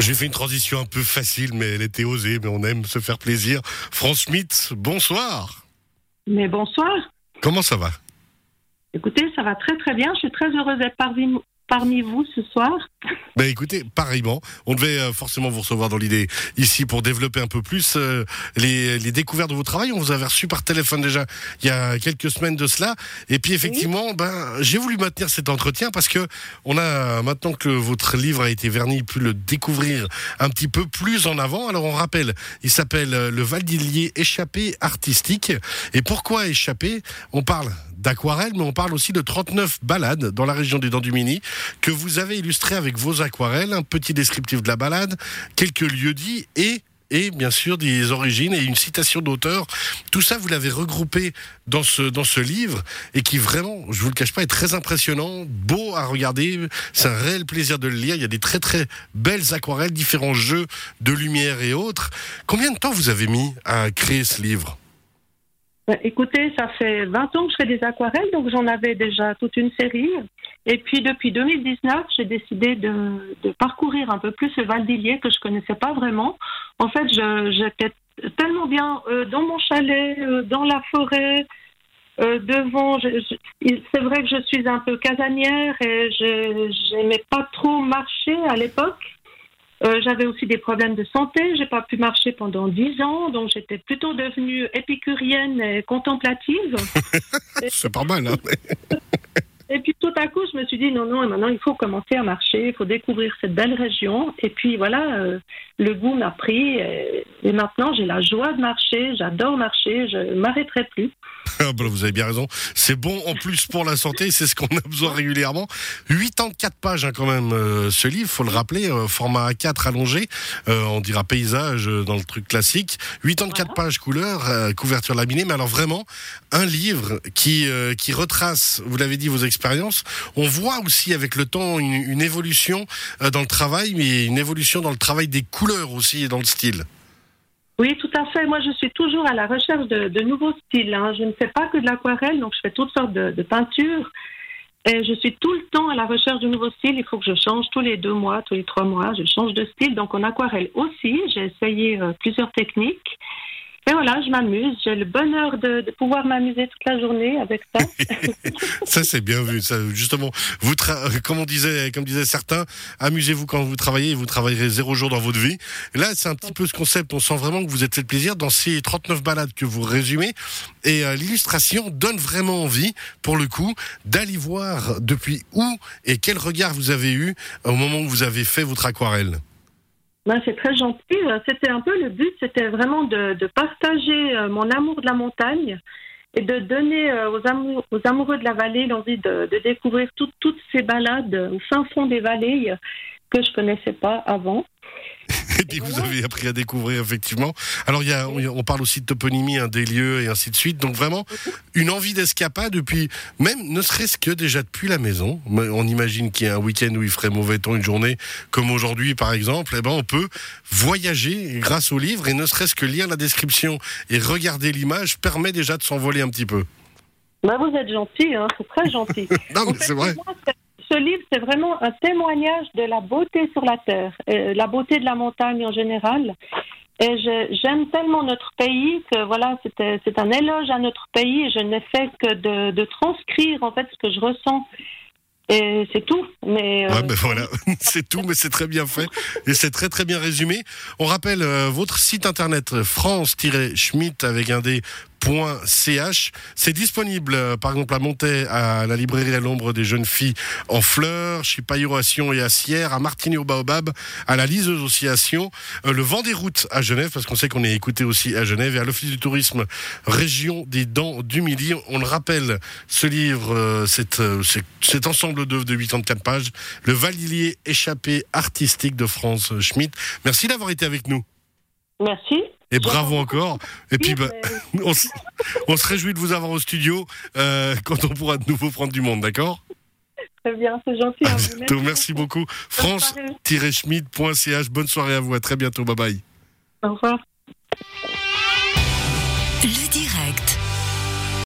J'ai fait une transition un peu facile, mais elle était osée, mais on aime se faire plaisir. France Schmitt, bonsoir. Mais bonsoir. Comment ça va? Écoutez, ça va très très bien. Je suis très heureuse d'être parmi, parmi vous ce soir. Ben écoutez, pareillement, on devait euh, forcément vous recevoir dans l'idée ici pour développer un peu plus euh, les, les, découvertes de vos travail. On vous avait reçu par téléphone déjà il y a quelques semaines de cela. Et puis effectivement, ben j'ai voulu maintenir cet entretien parce que on a maintenant que votre livre a été verni, pu le découvrir un petit peu plus en avant. Alors on rappelle, il s'appelle euh, Le Valdilier échappé artistique. Et pourquoi échappé? On parle d'aquarelle, mais on parle aussi de 39 balades dans la région des Dents du Mini que vous avez illustrées avec vos aquarelles, un petit descriptif de la balade, quelques lieux dits et et bien sûr des origines et une citation d'auteur. Tout ça, vous l'avez regroupé dans ce, dans ce livre et qui vraiment, je vous le cache pas, est très impressionnant, beau à regarder. C'est un réel plaisir de le lire. Il y a des très très belles aquarelles, différents jeux de lumière et autres. Combien de temps vous avez mis à créer ce livre? Ben, Écoutez, ça fait 20 ans que je fais des aquarelles, donc j'en avais déjà toute une série. Et puis depuis 2019, j'ai décidé de, de parcourir un peu plus le Val que je connaissais pas vraiment. En fait, j'étais tellement bien euh, dans mon chalet, euh, dans la forêt, euh, devant. C'est vrai que je suis un peu casanière et je j'aimais pas trop marcher à l'époque. Euh, J'avais aussi des problèmes de santé. J'ai pas pu marcher pendant dix ans, donc j'étais plutôt devenue épicurienne et contemplative. C'est pas mal, hein Et puis tout à coup, je me suis dit non, non, maintenant il faut commencer à marcher, il faut découvrir cette belle région. Et puis voilà, euh, le goût m'a pris. Et, et maintenant, j'ai la joie de marcher, j'adore marcher, je ne m'arrêterai plus. Ah bah, vous avez bien raison. C'est bon en plus pour la santé, c'est ce qu'on a besoin régulièrement. 84 pages hein, quand même euh, ce livre, faut le rappeler, euh, format A4 allongé, euh, on dira paysage dans le truc classique. 84 pages couleur, couverture laminée, mais alors vraiment un livre qui qui retrace, vous l'avez dit, vos expériences. On voit aussi avec le temps une, évolution euh, dans le travail, mais une évolution dans le travail des couleurs aussi et dans le style. Oui, tout à fait. Moi, je suis toujours à la recherche de, nouveaux styles. hein. Je ne fais pas que de l'aquarelle, donc je fais toutes sortes de, de peintures. Et je suis tout le temps à la recherche de nouveaux styles. Il faut que je change tous les deux mois, tous les trois mois. Je change de style. Donc en aquarelle aussi, j'ai essayé euh, plusieurs techniques. Et voilà, je m'amuse. J'ai le bonheur de, pouvoir m'amuser toute la journée avec ça. Ça c'est bien vu. Ça, justement, vous comme on disait, comme disaient certains, amusez-vous quand vous travaillez. Vous travaillerez zéro jour dans votre vie. Là, c'est un petit peu ce concept. On sent vraiment que vous êtes fait plaisir dans ces 39 balades que vous résumez. Et euh, l'illustration donne vraiment envie, pour le coup, d'aller voir depuis où et quel regard vous avez eu au moment où vous avez fait votre aquarelle. Ben, c'est très gentil. C'était un peu le but, c'était vraiment de, partager euh, mon amour de la montagne et de donner euh, aux, amour- aux amoureux de la vallée l'envie de, découvrir tout- toutes ces balades au fin fond des vallées euh, que je connaissais pas avant. Et puis vous avez appris à découvrir effectivement. Alors il y a, on parle aussi de toponymie, hein, des lieux et ainsi de suite. Donc vraiment une envie d'escapade. Depuis même ne serait-ce que déjà depuis la maison. Mais On imagine qu'il y a un week-end où il ferait mauvais temps, une journée comme aujourd'hui par exemple. Eh ben on peut voyager grâce au livre et ne serait-ce que lire la description et regarder l'image permet déjà de s'envoler un petit peu. Ben, vous êtes gentil, hein, c'est très gentil. Non mais c'est vrai. moi, ce livre, c'est vraiment un témoignage de la beauté sur la terre, euh, la beauté de la montagne en général. Et j'aime tellement notre pays que voilà, c'est un éloge à notre pays je n'ai fait que de, transcrire en fait ce que je ressens. Et c'est tout. Mais euh, ben voilà, c'est tout, mais c'est très bien fait et c'est très très bien résumé. On rappelle euh, votre site internet France-Schmitt avec un D. C'est disponible, euh, par exemple, à Montaix, à la librairie à l'ombre des jeunes filles en fleurs, chez Sion et à Sierre, à Martigny au Baobab, à la Liseuse aussi euh, le vent des routes à Genève, parce qu'on sait qu'on est écouté aussi à Genève, et à l'Office du tourisme région des Dents du Midi. On le rappelle, ce livre, euh, cet- cet ensemble d'œuvres de 84 pages, le Valilier échappé artistique de France Schmitt. Merci d'avoir été avec nous. merci. Et bravo encore. Et puis, bah, on, se- on se réjouit de vous avoir au studio euh, quand on pourra de nouveau prendre du monde, d'accord? Très bien, c'est gentil. À hein, bientôt, merci beaucoup. Bonne soirée. France-schmidt.ch. Bonne soirée à vous. À très bientôt. Bye bye. Au revoir.